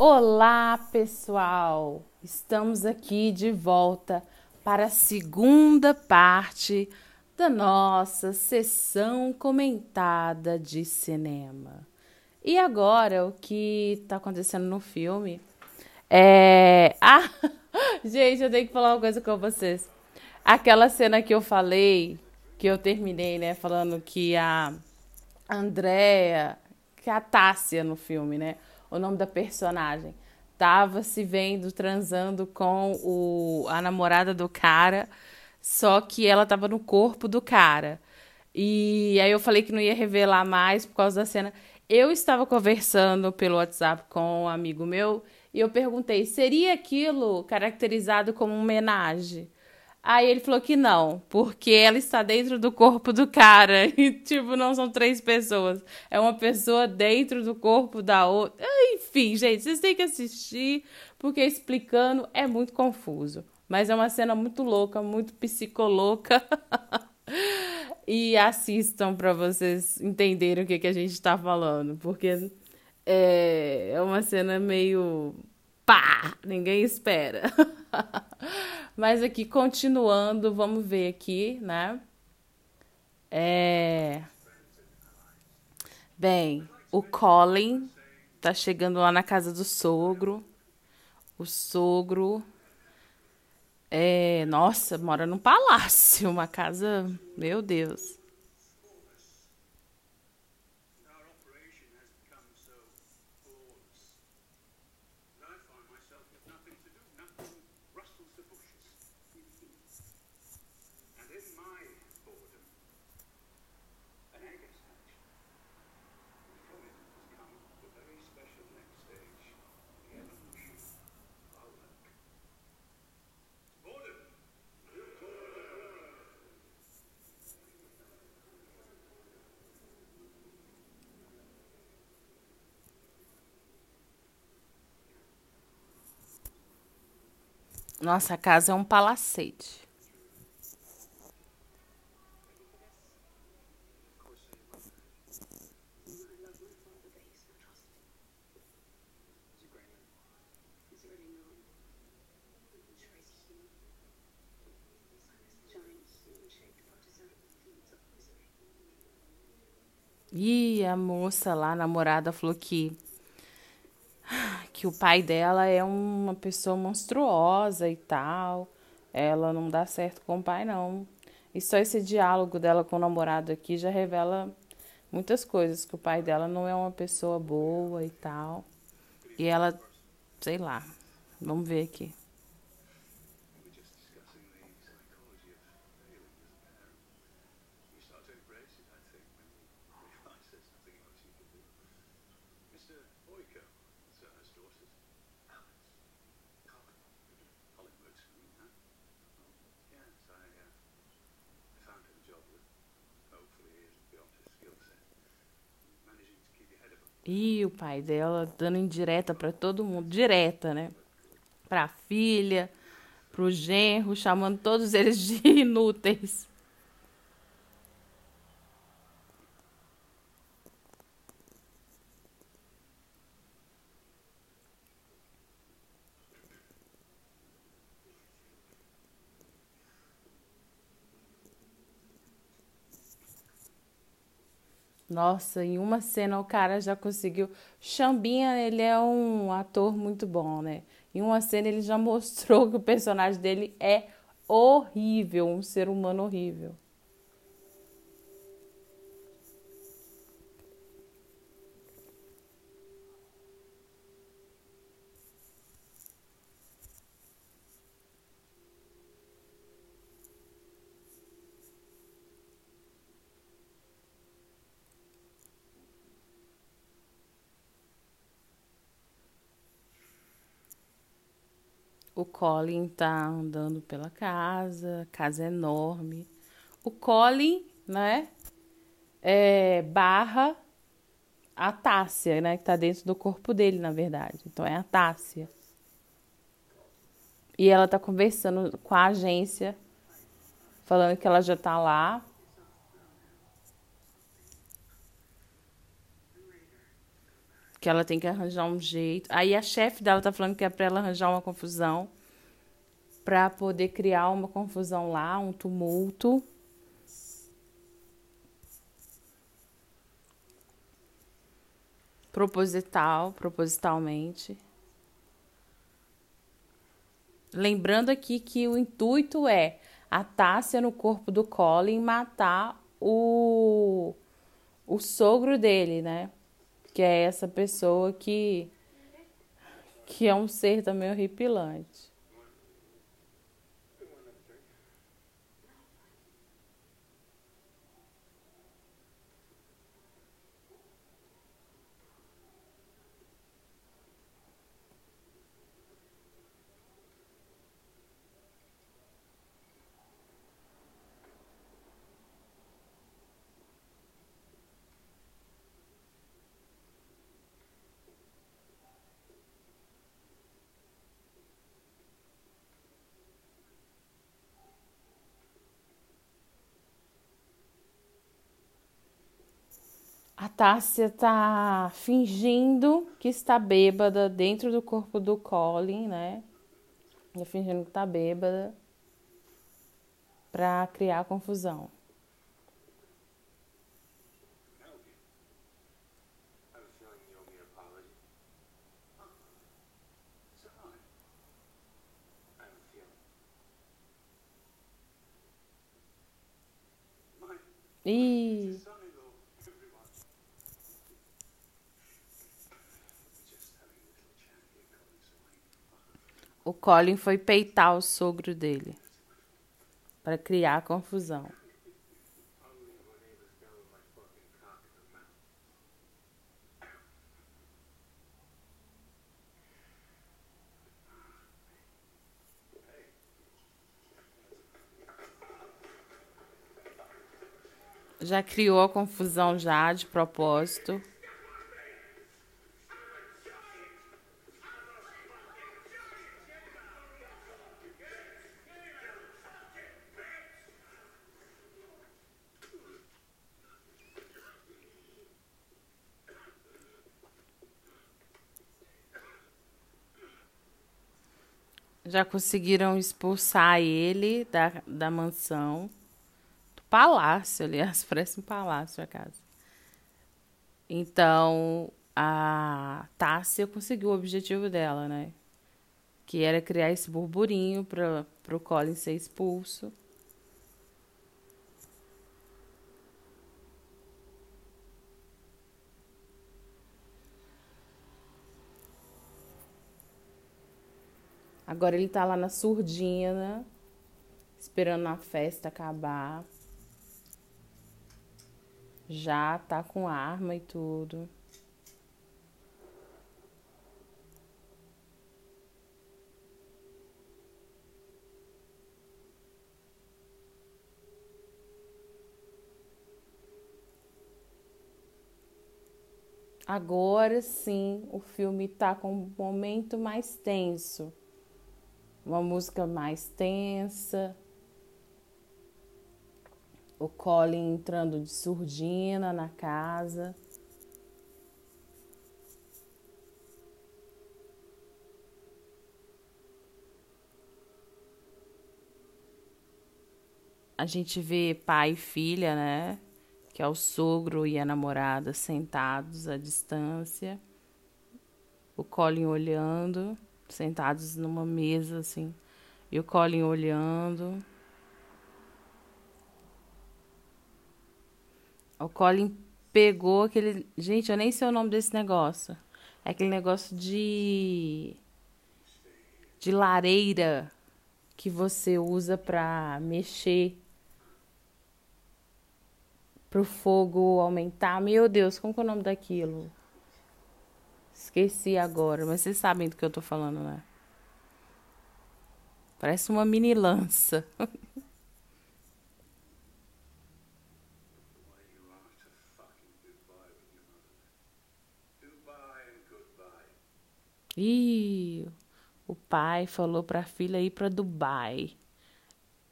Olá, pessoal! Estamos aqui de volta para a segunda parte da nossa sessão comentada de cinema. E agora, o que está acontecendo no filme é. Ah! Gente, eu tenho que falar uma coisa com vocês. Aquela cena que eu falei, que eu terminei, né, falando que a Andrea, que é a Tássia no filme, né? O nome da personagem. Tava se vendo transando com o, a namorada do cara, só que ela tava no corpo do cara. E aí eu falei que não ia revelar mais por causa da cena. Eu estava conversando pelo WhatsApp com um amigo meu e eu perguntei: seria aquilo caracterizado como homenagem? Aí ele falou que não, porque ela está dentro do corpo do cara. E, tipo, não são três pessoas. É uma pessoa dentro do corpo da outra. Enfim, gente, vocês têm que assistir, porque explicando é muito confuso. Mas é uma cena muito louca, muito psicológica. e assistam para vocês entenderem o que, que a gente está falando, porque é, é uma cena meio pá, ninguém espera. Mas aqui, continuando, vamos ver aqui, né? É... Bem, o Colin tá chegando lá na casa do sogro. O sogro é, nossa, mora num palácio, uma casa, meu Deus. Nossa casa é um palacete. E a moça lá, a namorada, falou que que o pai dela é uma pessoa monstruosa e tal. Ela não dá certo com o pai, não. E só esse diálogo dela com o namorado aqui já revela muitas coisas, que o pai dela não é uma pessoa boa e tal. E ela, sei lá, vamos ver aqui. E o pai dela dando indireta para todo mundo, direta, né? Para a filha, para o genro, chamando todos eles de inúteis. Nossa, em uma cena o cara já conseguiu. Chambinha, ele é um ator muito bom, né? Em uma cena ele já mostrou que o personagem dele é horrível, um ser humano horrível. O Colin tá andando pela casa, casa é enorme. O Colin, né, é, barra a Tássia, né, que tá dentro do corpo dele, na verdade. Então é a Tássia. E ela tá conversando com a agência, falando que ela já tá lá. Que ela tem que arranjar um jeito. Aí a chefe dela tá falando que é pra ela arranjar uma confusão para poder criar uma confusão lá, um tumulto. Proposital, propositalmente. Lembrando aqui que o intuito é a Tássia no corpo do Colin matar o, o sogro dele, né? Que é essa pessoa que, que é um ser também horripilante. Tássia tá fingindo que está bêbada dentro do corpo do Colin, né? Tá fingindo que tá bêbada pra criar confusão. Ih. O Colin foi peitar o sogro dele para criar confusão. Já criou a confusão já de propósito. Já conseguiram expulsar ele da, da mansão. Do palácio, aliás, parece um palácio a casa. Então, a Tássia conseguiu o objetivo dela, né? Que era criar esse burburinho para o Colin ser expulso. Agora ele tá lá na surdina, esperando a festa acabar. Já tá com arma e tudo. Agora sim, o filme tá com um momento mais tenso uma música mais tensa. O Colin entrando de surdina na casa. A gente vê pai e filha, né? Que é o sogro e a namorada sentados à distância. O Colin olhando sentados numa mesa, assim, e o Colin olhando. O Colin pegou aquele. Gente, eu nem sei o nome desse negócio. É aquele negócio de. de lareira que você usa pra mexer. Pro fogo aumentar. Meu Deus, como que é o nome daquilo? Esqueci agora, mas vocês sabem do que eu tô falando, né? Parece uma mini lança. Ih, o pai falou para a filha ir para Dubai.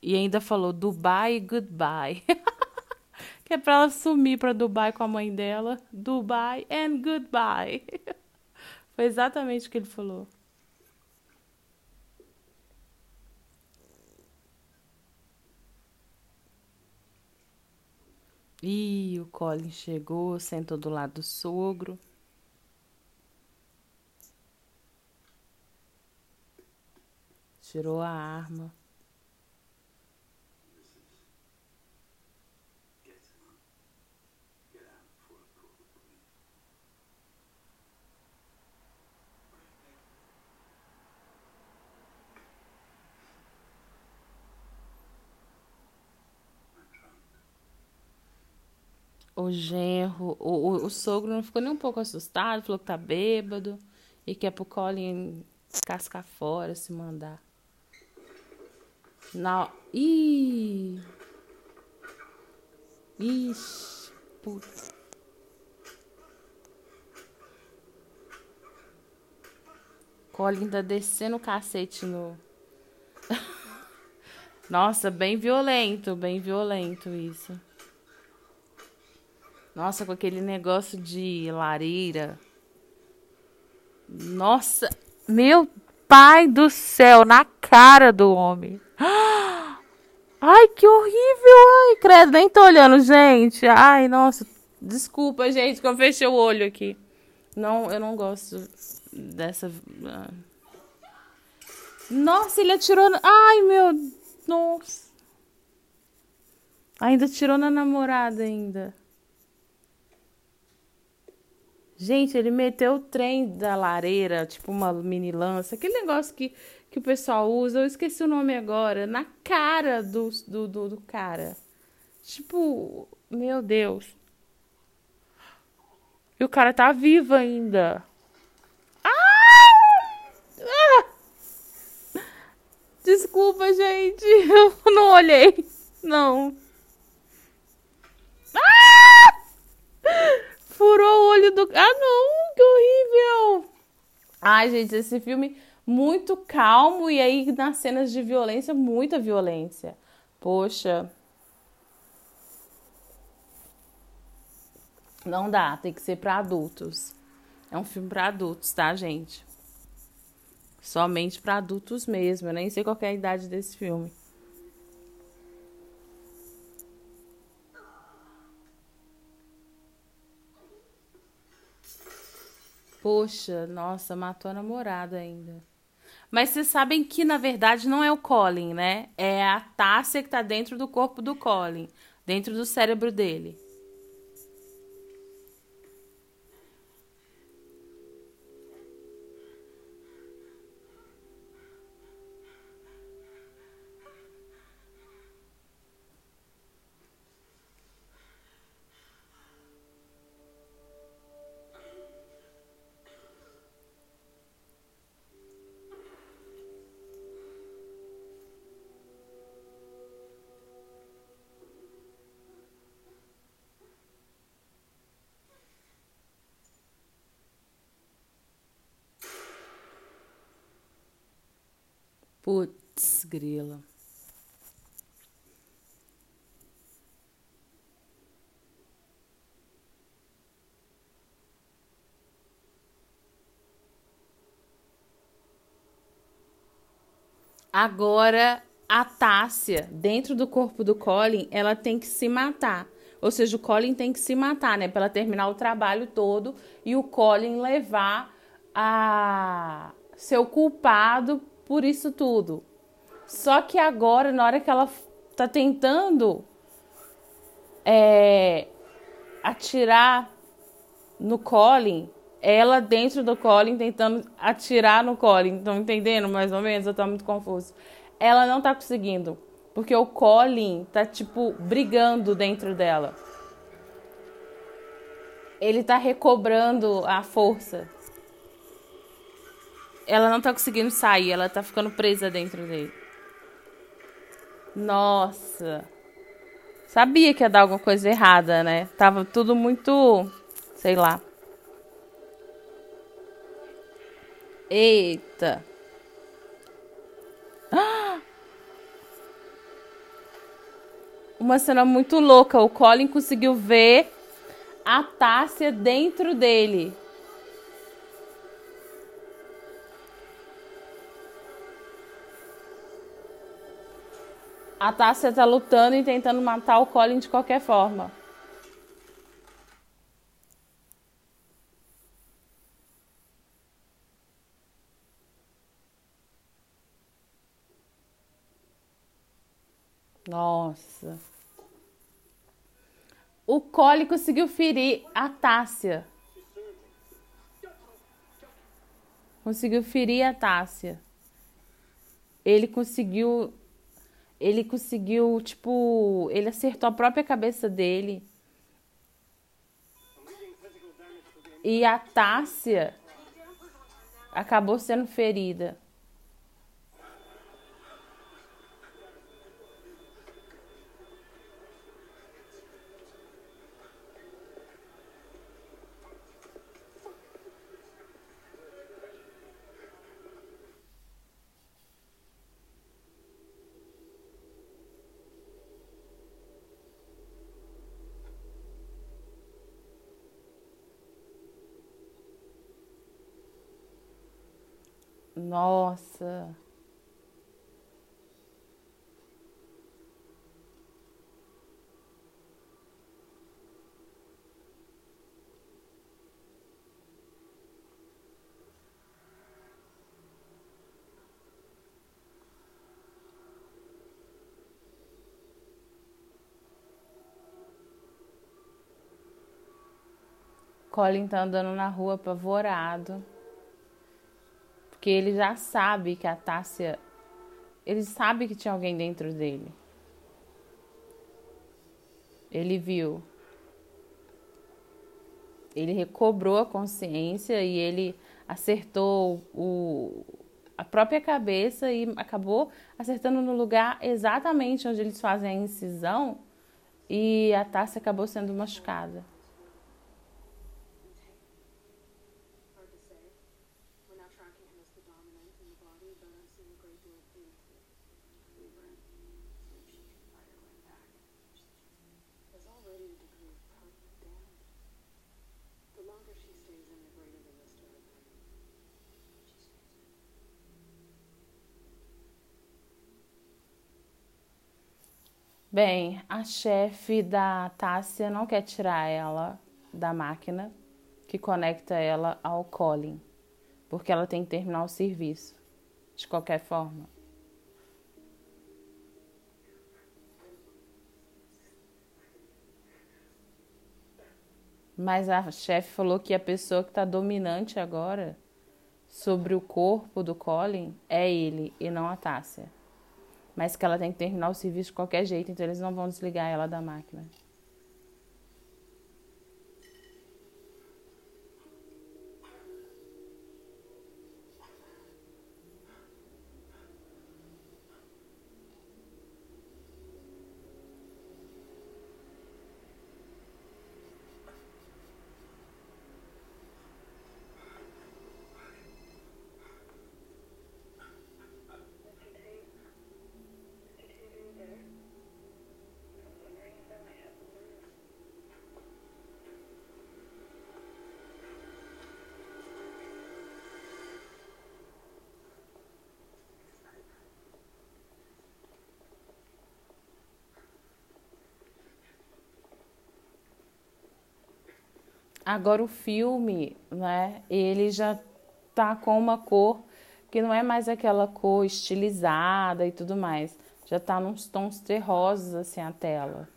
E ainda falou Dubai goodbye. que é para ela sumir para Dubai com a mãe dela. Dubai and goodbye. Foi exatamente o que ele falou. Ih, o Colin chegou, sentou do lado do sogro. Tirou a arma. O genro, o, o, o, sogro não ficou nem um pouco assustado, falou que tá bêbado e que é pro Colin cascar fora, se mandar. Não. Ih! Ixi, puta. Colin tá descendo o cacete no. Nossa, bem violento, bem violento isso. Nossa, com aquele negócio de lareira. Nossa, meu pai do céu, na cara do homem. Ai, que horrível. Ai, credo, nem tô olhando, gente. Ai, nossa. Desculpa, gente, que eu fechei o olho aqui. Não, eu não gosto dessa. Ah. Nossa, ele atirou. Na... Ai, meu. Nossa. Ainda tirou na namorada ainda. Gente, ele meteu o trem da lareira, tipo uma mini lança, aquele negócio que, que o pessoal usa, eu esqueci o nome agora, na cara do, do, do, do cara. Tipo, meu Deus. E o cara tá vivo ainda. Ah! ah! Desculpa, gente. Eu não olhei. Não. Ah! Furou o olho do. Ah, não! Que horrível! Ai, gente, esse filme muito calmo e aí nas cenas de violência, muita violência. Poxa. Não dá, tem que ser para adultos. É um filme para adultos, tá, gente? Somente para adultos mesmo. Eu nem sei qual é a idade desse filme. Poxa, nossa, matou a namorada ainda. Mas vocês sabem que na verdade não é o Colin, né? É a Tássia que tá dentro do corpo do Colin, dentro do cérebro dele. Putz, grila. Agora, a Tássia, dentro do corpo do Colin, ela tem que se matar. Ou seja, o Colin tem que se matar, né? Para ela terminar o trabalho todo e o Colin levar a ser o culpado por isso tudo. Só que agora, na hora que ela tá tentando é, atirar no Colin, ela dentro do Colin tentando atirar no Colin. Estão entendendo mais ou menos? Eu tô muito confuso. Ela não tá conseguindo. Porque o Colin tá, tipo, brigando dentro dela. Ele tá recobrando a força ela não tá conseguindo sair, ela tá ficando presa dentro dele. Nossa. Sabia que ia dar alguma coisa errada, né? Tava tudo muito. Sei lá. Eita. Uma cena muito louca. O Colin conseguiu ver a Tássia dentro dele. A Tássia tá lutando e tentando matar o Colin de qualquer forma. Nossa. O Colin conseguiu ferir a Tássia. Conseguiu ferir a Tássia. Ele conseguiu ele conseguiu, tipo, ele acertou a própria cabeça dele. E a Tássia acabou sendo ferida. Nossa. Colin tá andando na rua apavorado. Porque ele já sabe que a Tássia. Ele sabe que tinha alguém dentro dele. Ele viu. Ele recobrou a consciência e ele acertou o, a própria cabeça e acabou acertando no lugar exatamente onde eles fazem a incisão e a Tássia acabou sendo machucada. Bem, a chefe da Tássia não quer tirar ela da máquina que conecta ela ao Colin, porque ela tem que terminar o serviço, de qualquer forma. Mas a chefe falou que a pessoa que está dominante agora sobre o corpo do Colin é ele e não a Tássia mas que ela tem que terminar o serviço de qualquer jeito, então eles não vão desligar ela da máquina. Agora o filme, né, ele já tá com uma cor que não é mais aquela cor estilizada e tudo mais. Já tá nos tons terrosos assim a tela.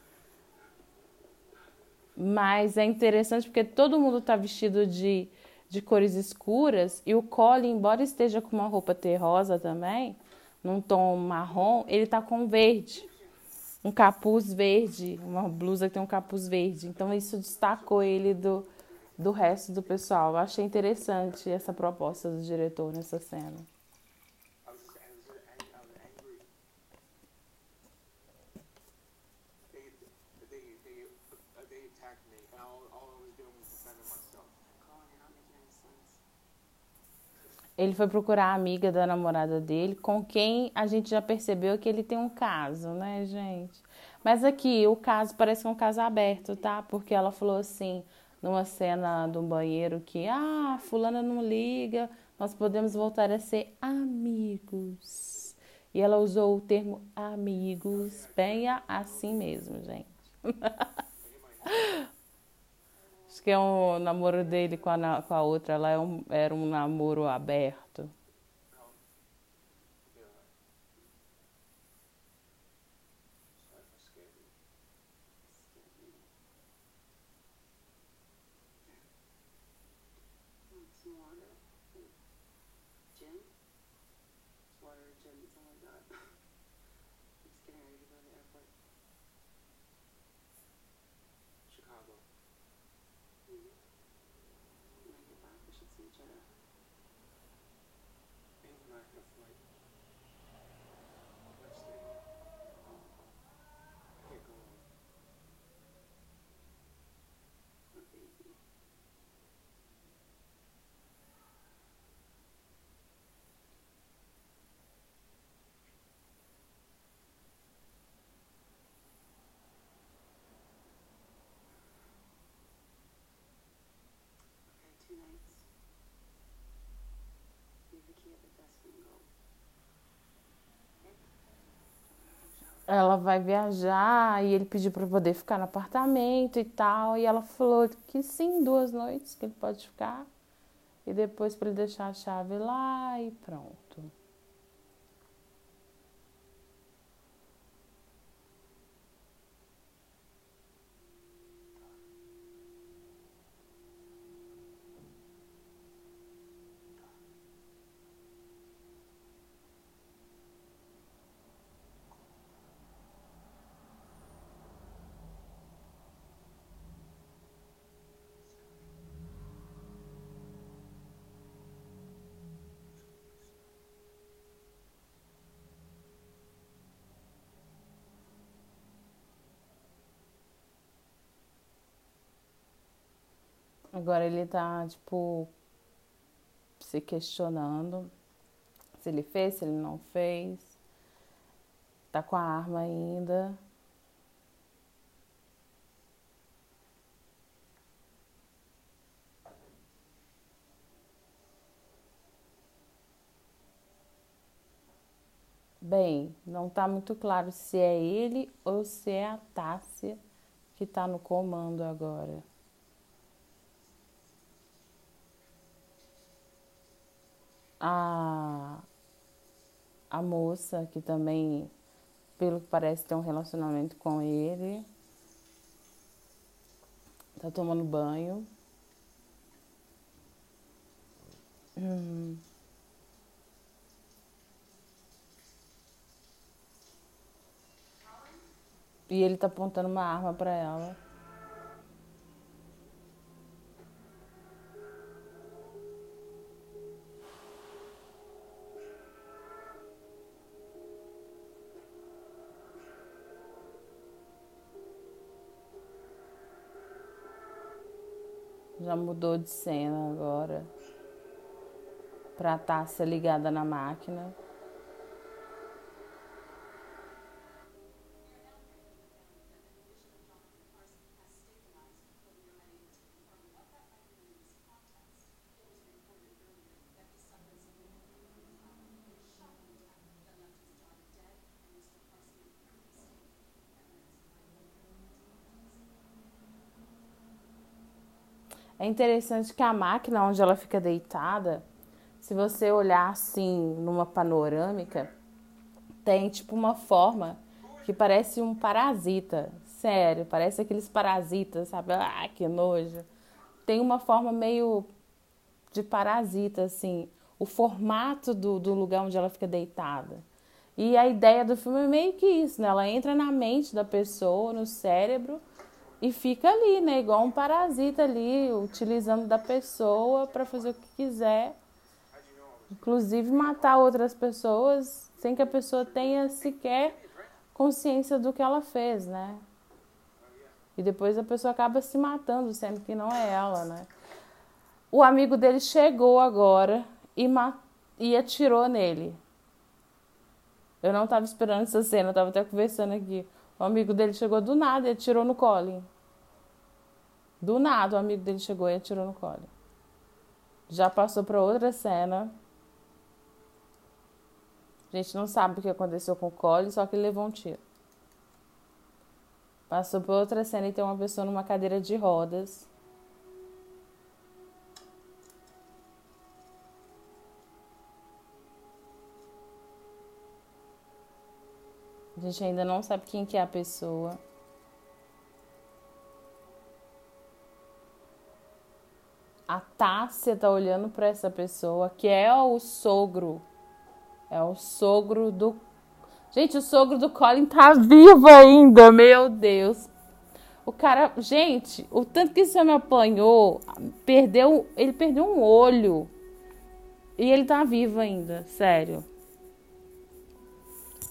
Mas é interessante porque todo mundo tá vestido de, de cores escuras e o Colin, embora esteja com uma roupa terrosa também, num tom marrom, ele tá com verde. Um capuz verde, uma blusa que tem um capuz verde. Então isso destacou ele do, do resto do pessoal. Eu achei interessante essa proposta do diretor nessa cena. Ele foi procurar a amiga da namorada dele, com quem a gente já percebeu que ele tem um caso, né, gente? Mas aqui o caso parece um caso aberto, tá? Porque ela falou assim: numa cena do banheiro que, ah, fulana não liga, nós podemos voltar a ser amigos. E ela usou o termo amigos, bem assim mesmo, gente. Acho que é um namoro dele com a, com a outra, ela é um, era um namoro aberto. Ela vai viajar e ele pediu para poder ficar no apartamento e tal. E ela falou que sim, duas noites que ele pode ficar. E depois para ele deixar a chave lá e pronto. Agora ele tá, tipo, se questionando se ele fez, se ele não fez. Tá com a arma ainda. Bem, não tá muito claro se é ele ou se é a Tássia que tá no comando agora. A, a moça que também, pelo que parece, tem um relacionamento com ele. Tá tomando banho. Hum. E ele tá apontando uma arma para ela. Já mudou de cena agora. Pra taça ligada na máquina. É interessante que a máquina onde ela fica deitada, se você olhar assim numa panorâmica, tem tipo uma forma que parece um parasita. Sério, parece aqueles parasitas, sabe? Ah, que nojo. Tem uma forma meio de parasita, assim. O formato do, do lugar onde ela fica deitada. E a ideia do filme é meio que isso, né? Ela entra na mente da pessoa, no cérebro, e fica ali, né? Igual um parasita ali, utilizando da pessoa para fazer o que quiser, inclusive matar outras pessoas sem que a pessoa tenha sequer consciência do que ela fez, né? E depois a pessoa acaba se matando, sendo que não é ela, né? O amigo dele chegou agora e, e atirou nele. Eu não estava esperando essa cena, eu estava até conversando aqui. O amigo dele chegou do nada e atirou no Colin. Do nada, o amigo dele chegou e atirou no Colin. Já passou para outra cena. A gente não sabe o que aconteceu com o Colin, só que ele levou um tiro. Passou por outra cena e tem uma pessoa numa cadeira de rodas. A gente ainda não sabe quem que é a pessoa. A Tássia tá olhando para essa pessoa, que é o sogro. É o sogro do. Gente, o sogro do Colin tá vivo ainda, meu Deus. O cara, gente, o tanto que esse homem apanhou, perdeu, ele perdeu um olho. E ele tá vivo ainda, sério.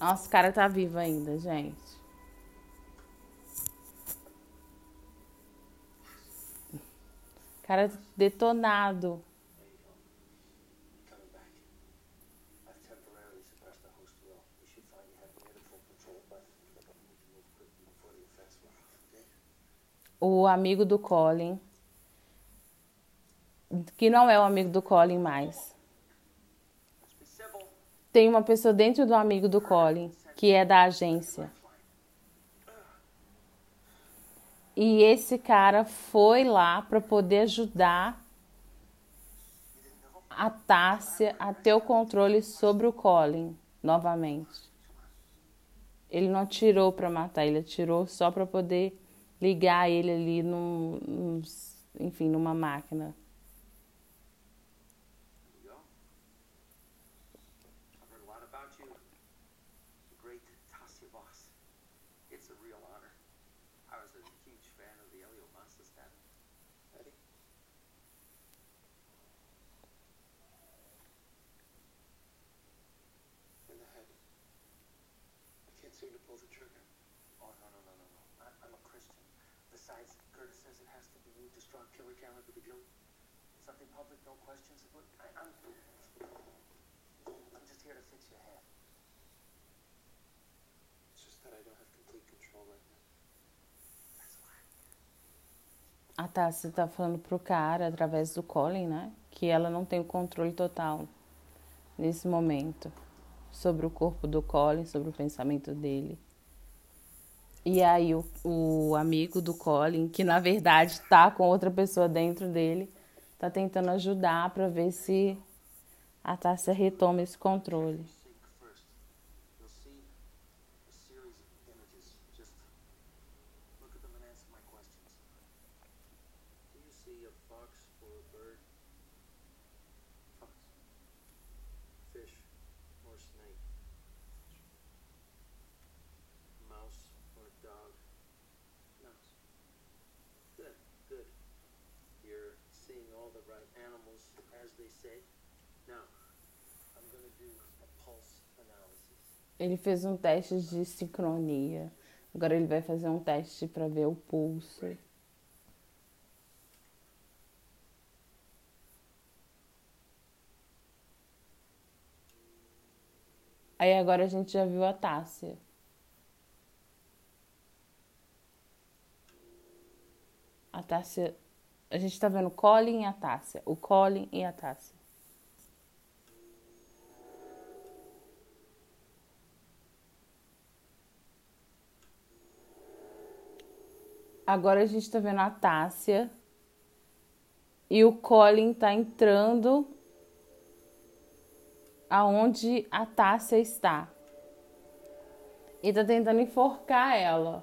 Nossa, o cara tá vivo ainda, gente. Cara detonado. O amigo do Colin, que não é o amigo do Colin mais. Tem uma pessoa dentro do amigo do Colin, que é da agência. E esse cara foi lá para poder ajudar a Tássia a ter o controle sobre o Colin novamente. Ele não atirou para matar, ele atirou só para poder ligar ele ali num, num, enfim, numa máquina. Public, no questions. I, I'm, I'm just here to fix your head. It's just that I don't have complete control right now. A Tassi tá falando pro cara, através do Colin, né? Que ela não tem o controle total nesse momento sobre o corpo do Colin, sobre o pensamento dele. E aí o, o amigo do Colin, que na verdade tá com outra pessoa dentro dele, tá tentando ajudar para ver se a Tássia retoma esse controle. Ele fez um teste de sincronia. Agora ele vai fazer um teste para ver o pulso. Aí agora a gente já viu a Tássia. A Tássia. A gente tá vendo o Colin e a Tássia. O Colin e a Tássia. Agora a gente tá vendo a Tássia. E o Colin tá entrando aonde a Tássia está. E tá tentando enforcar ela.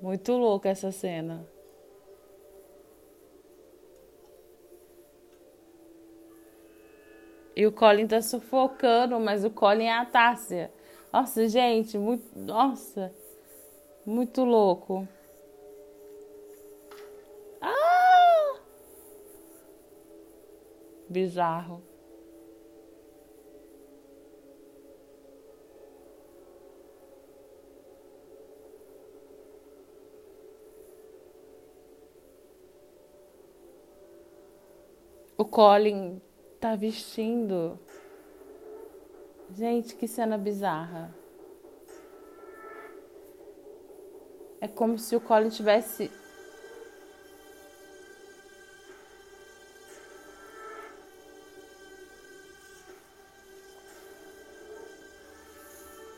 Muito louca essa cena. E o Colin tá sufocando, mas o Colin é a Tássia. Nossa, gente, muito. Nossa. Muito louco. Ah! Bizarro. O Colin tá vestindo. Gente, que cena bizarra. É como se o Colin tivesse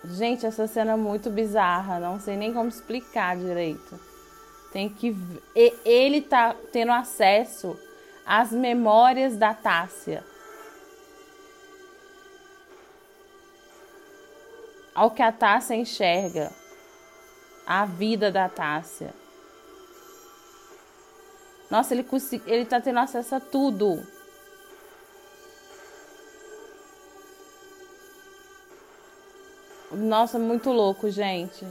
Gente, essa cena é muito bizarra, não sei nem como explicar direito. Tem que ele tá tendo acesso às memórias da Tássia. Ao que a Tássia enxerga. A vida da Tássia. Nossa, ele, ele tá tendo acesso a tudo. Nossa, muito louco, gente.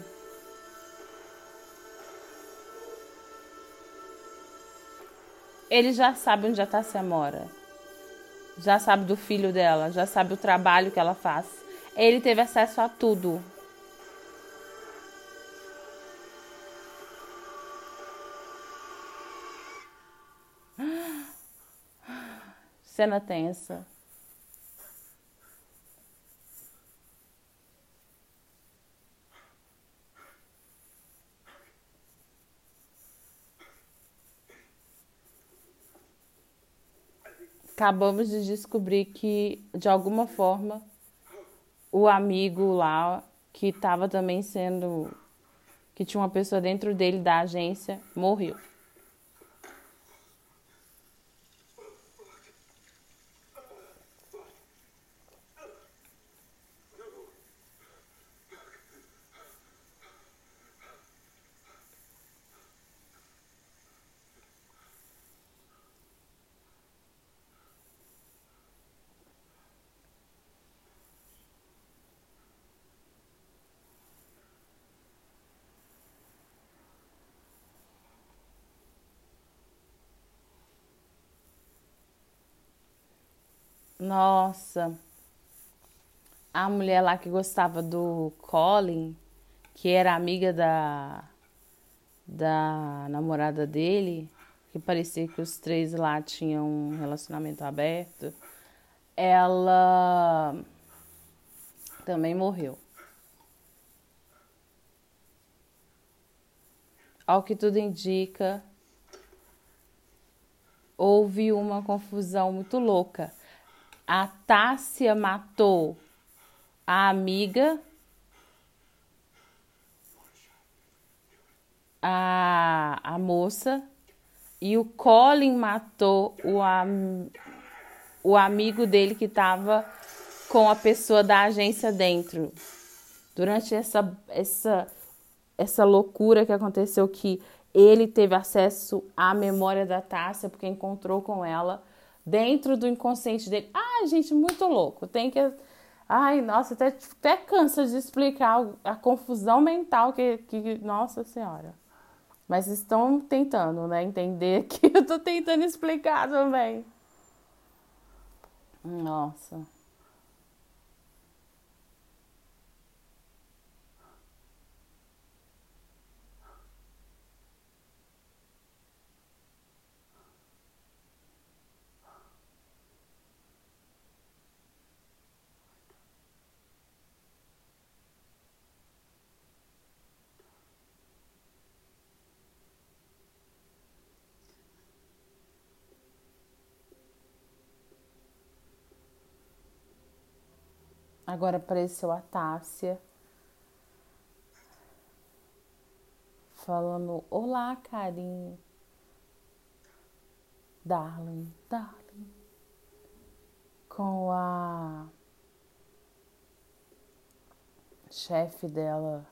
Ele já sabe onde a Tássia mora. Já sabe do filho dela, já sabe o trabalho que ela faz. Ele teve acesso a tudo. Cena tensa. acabamos de descobrir que, de alguma forma, o amigo lá, que estava também sendo. que tinha uma pessoa dentro dele da agência, morreu. Nossa. A mulher lá que gostava do Colin, que era amiga da da namorada dele, que parecia que os três lá tinham um relacionamento aberto, ela também morreu. Ao que tudo indica, houve uma confusão muito louca a Tássia matou a amiga, a, a moça, e o Colin matou o, am, o amigo dele que estava com a pessoa da agência dentro. Durante essa, essa, essa loucura que aconteceu, que ele teve acesso à memória da Tássia, porque encontrou com ela dentro do inconsciente dele. Ai, gente, muito louco. Tem que. Ai, nossa, até, até cansa de explicar a confusão mental que, que. Nossa Senhora. Mas estão tentando, né? Entender que eu tô tentando explicar também. Nossa. Agora apareceu a Tássia. Falando, olá, carinho. Darling, darling. Com a chefe dela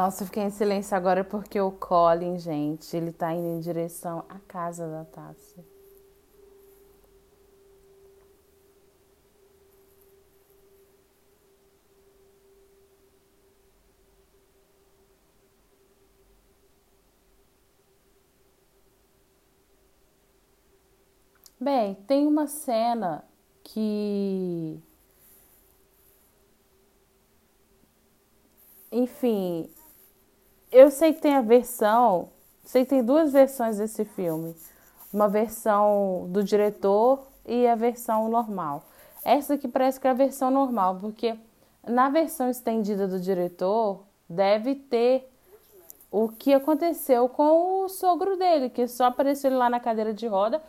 Nossa, eu fiquei em silêncio agora porque o Colin, gente, ele tá indo em direção à casa da Tássia. Bem, tem uma cena que. Enfim, eu sei que tem a versão. Sei que tem duas versões desse filme. Uma versão do diretor e a versão normal. Essa aqui parece que é a versão normal, porque na versão estendida do diretor deve ter o que aconteceu com o sogro dele, que só apareceu ele lá na cadeira de roda,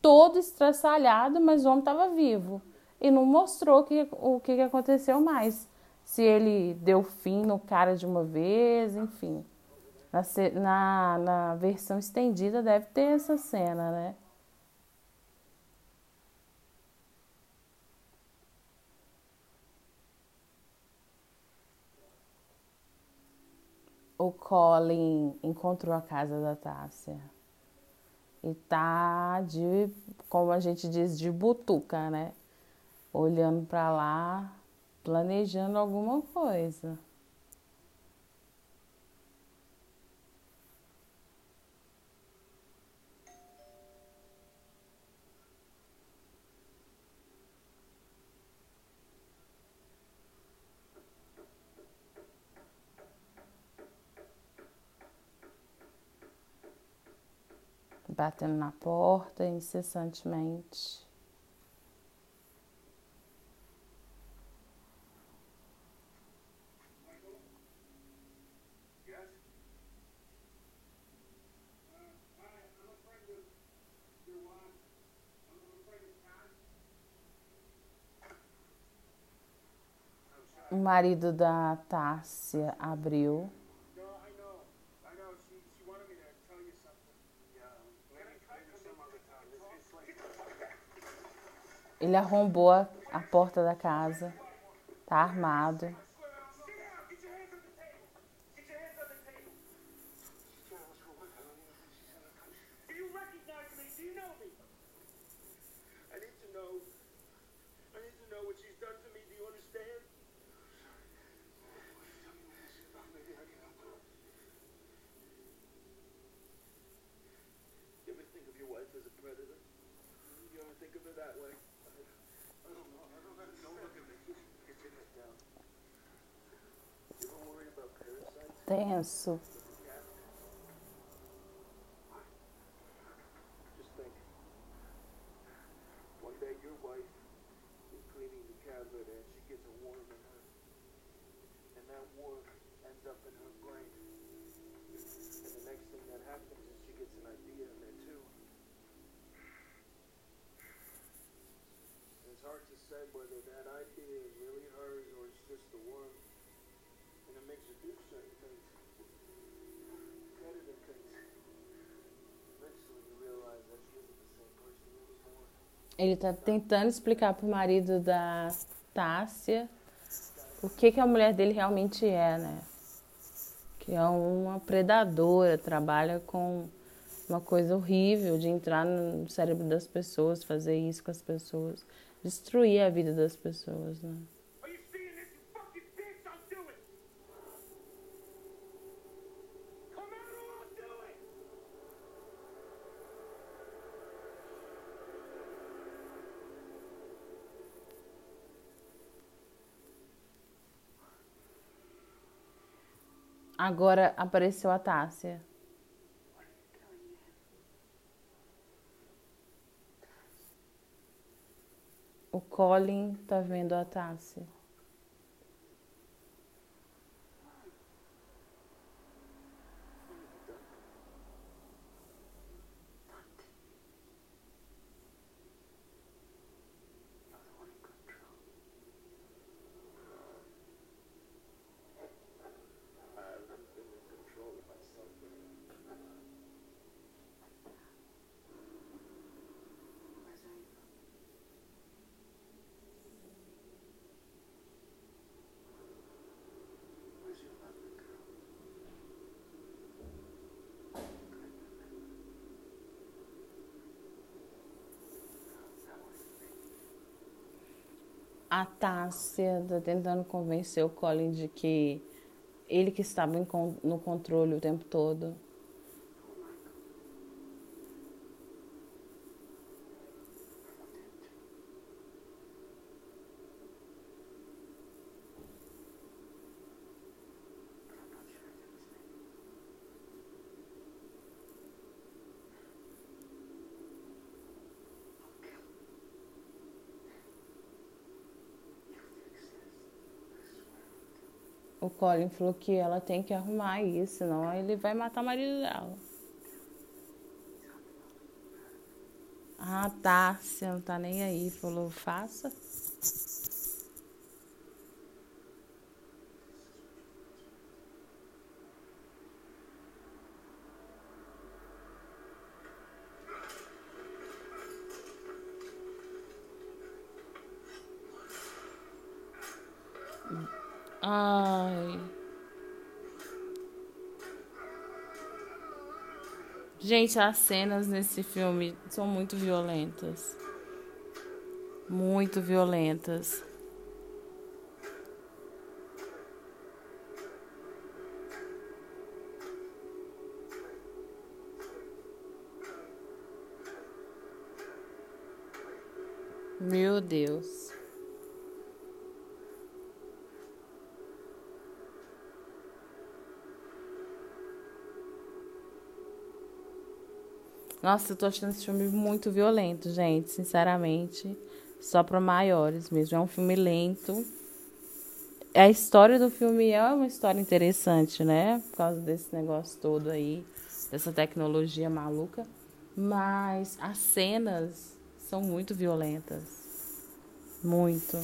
todo estraçalhado, mas o homem estava vivo. E não mostrou que, o que aconteceu mais. Se ele deu fim no cara de uma vez, enfim. Na, na, na versão estendida deve ter essa cena, né? o Colin encontrou a casa da Tássia. E tá de, como a gente diz, de butuca, né? Olhando para lá, planejando alguma coisa. batendo na porta incessantemente. O marido da Tássia abriu. Ele arrombou a, porta da casa, tá armado. of it that way. I don't know. I don't, me. It down. You worry about parasites? Damn, so. Just think. One day your wife is cleaning the cabinet and she gets a worm in her. And that worm ends up in her brain. And the next thing that happens Tenso. Ele está tentando explicar para o marido da Tássia o que, que a mulher dele realmente é, né? Que é uma predadora, trabalha com uma coisa horrível de entrar no cérebro das pessoas, fazer isso com as pessoas, destruir a vida das pessoas, né? Agora apareceu a Tássia. O Colin tá vendo a Tássia. A Tássia está tentando convencer o Colin de que ele que estava no controle o tempo todo. Colin falou que ela tem que arrumar isso, senão ele vai matar o marido dela. Ah, tá. Você não tá nem aí. Falou, faça. Ai. Gente, as cenas nesse filme são muito violentas. Muito violentas. Meu Deus. Nossa, eu tô achando esse filme muito violento, gente, sinceramente. Só para maiores mesmo. É um filme lento. A história do filme é uma história interessante, né? Por causa desse negócio todo aí, dessa tecnologia maluca. Mas as cenas são muito violentas. Muito.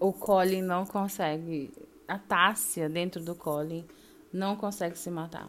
O Colin não consegue. A Tássia dentro do Colin não consegue se matar.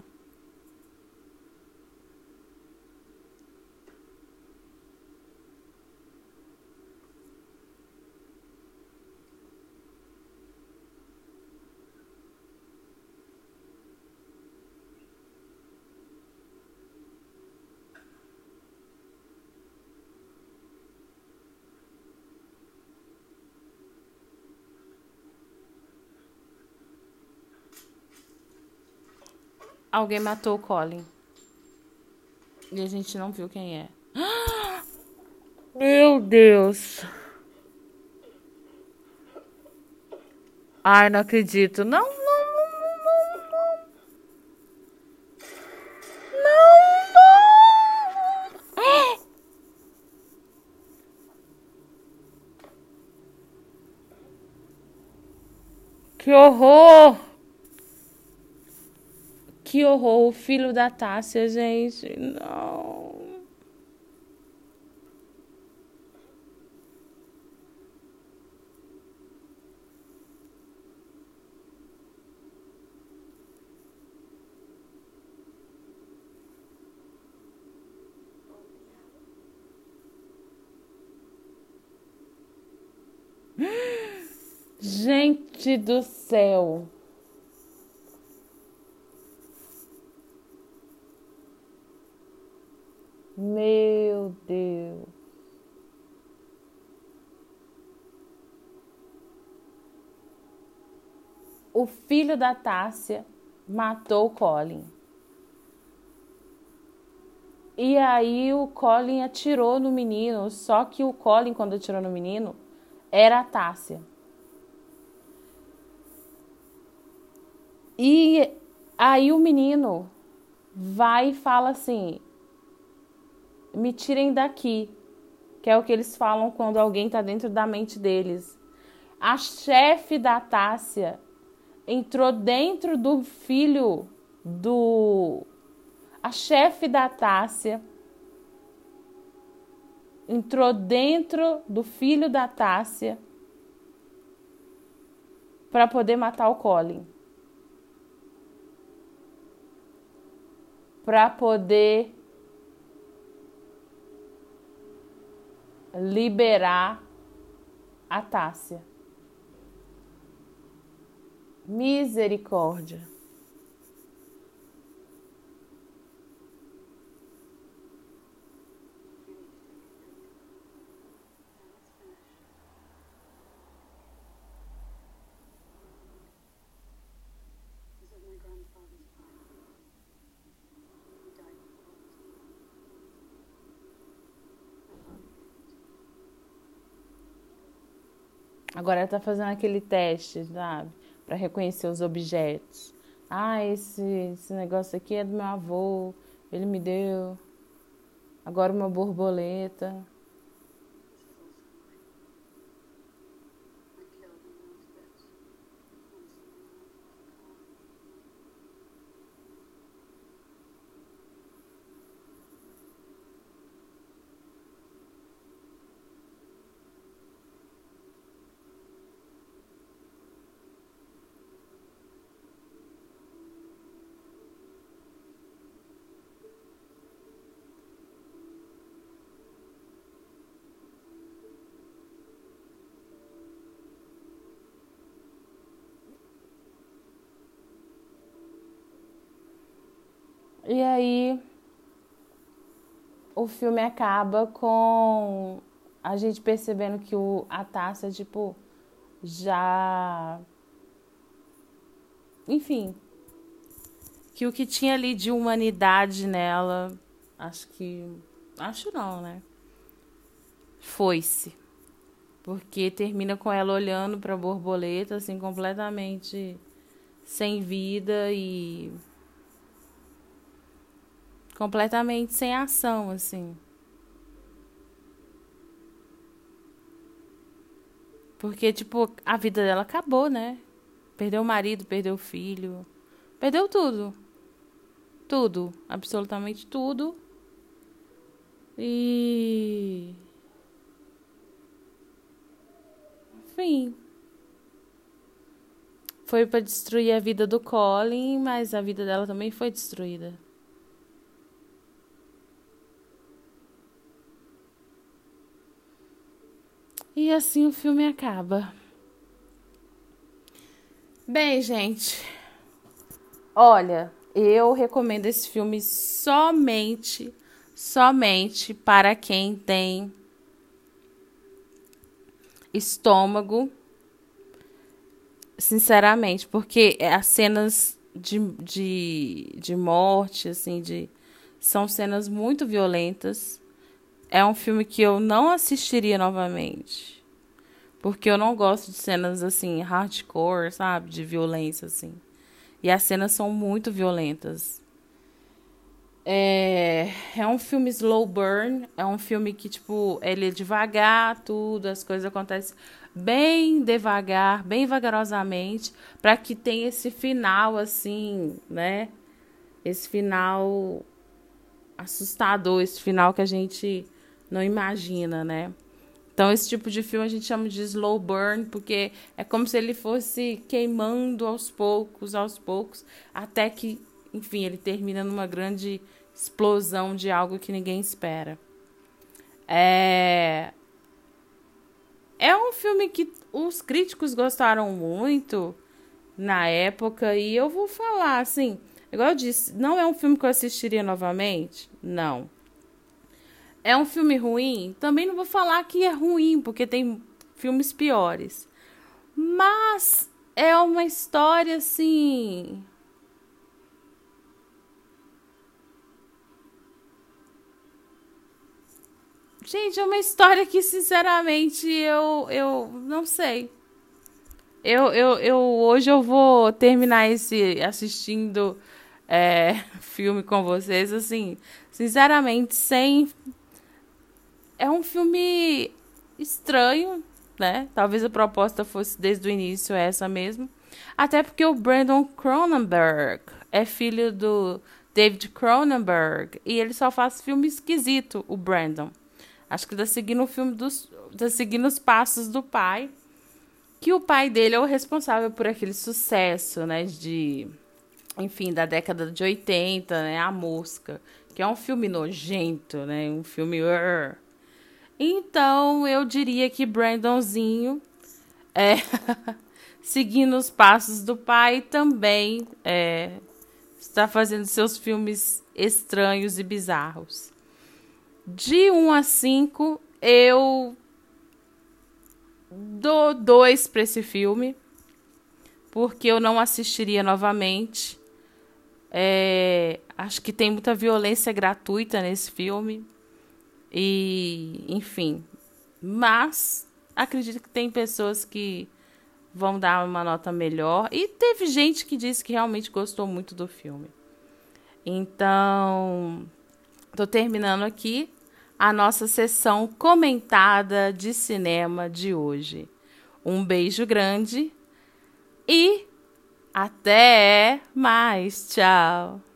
Alguém matou o Colin. E a gente não viu quem é. Meu Deus. Ai, não acredito. Não, não, não, não, não. Não, não. Que horror! Que horror, o filho da Tássia, gente. Não. Gente do céu. Meu Deus. O filho da Tássia matou o Colin. E aí o Colin atirou no menino, só que o Colin, quando atirou no menino, era a Tássia. E aí o menino vai e fala assim: me tirem daqui, que é o que eles falam quando alguém está dentro da mente deles. A chefe da Tássia entrou dentro do filho do. A chefe da Tássia entrou dentro do filho da Tássia para poder matar o Colin. Para poder liberar a Tássia misericórdia. Agora ela tá fazendo aquele teste, sabe? Para reconhecer os objetos. Ah, esse, esse negócio aqui é do meu avô, ele me deu. Agora uma borboleta. E aí o filme acaba com a gente percebendo que o, a taça, tipo, já. Enfim. Que o que tinha ali de humanidade nela, acho que. Acho não, né? Foi-se. Porque termina com ela olhando para a borboleta, assim, completamente sem vida e completamente sem ação, assim. Porque, tipo, a vida dela acabou, né? Perdeu o marido, perdeu o filho. Perdeu tudo. Tudo. Absolutamente tudo. E. Enfim. Foi para destruir a vida do Colin, mas a vida dela também foi destruída. E assim o filme acaba. Bem, gente. Olha, eu recomendo esse filme somente, somente para quem tem estômago. Sinceramente, porque as cenas de, de, de morte, assim, de, são cenas muito violentas é um filme que eu não assistiria novamente. Porque eu não gosto de cenas assim, hardcore, sabe? De violência, assim. E as cenas são muito violentas. É, é um filme slow burn. É um filme que, tipo, ele é devagar, tudo, as coisas acontecem bem devagar, bem vagarosamente, para que tenha esse final, assim, né? Esse final assustador, esse final que a gente não imagina, né? Então, esse tipo de filme a gente chama de slow burn, porque é como se ele fosse queimando aos poucos, aos poucos, até que, enfim, ele termina numa grande explosão de algo que ninguém espera. É. É um filme que os críticos gostaram muito na época, e eu vou falar assim, igual eu disse, não é um filme que eu assistiria novamente? Não. É um filme ruim? Também não vou falar que é ruim, porque tem filmes piores. Mas é uma história assim. Gente, é uma história que, sinceramente, eu, eu não sei. Eu, eu, eu hoje eu vou terminar esse assistindo é, filme com vocês, assim, sinceramente, sem é um filme estranho, né? Talvez a proposta fosse desde o início essa mesmo. Até porque o Brandon Cronenberg é filho do David Cronenberg e ele só faz filme esquisito, o Brandon. Acho que tá seguindo o filme dos tá seguindo os passos do pai, que o pai dele é o responsável por aquele sucesso, né, de enfim, da década de 80, né, A Mosca, que é um filme nojento, né, um filme uh, então, eu diria que Brandonzinho, é, seguindo os passos do pai, também é, está fazendo seus filmes estranhos e bizarros. De 1 a 5, eu dou 2 para esse filme, porque eu não assistiria novamente. É, acho que tem muita violência gratuita nesse filme. E, enfim. Mas acredito que tem pessoas que vão dar uma nota melhor. E teve gente que disse que realmente gostou muito do filme. Então, tô terminando aqui a nossa sessão comentada de cinema de hoje. Um beijo grande e até mais. Tchau.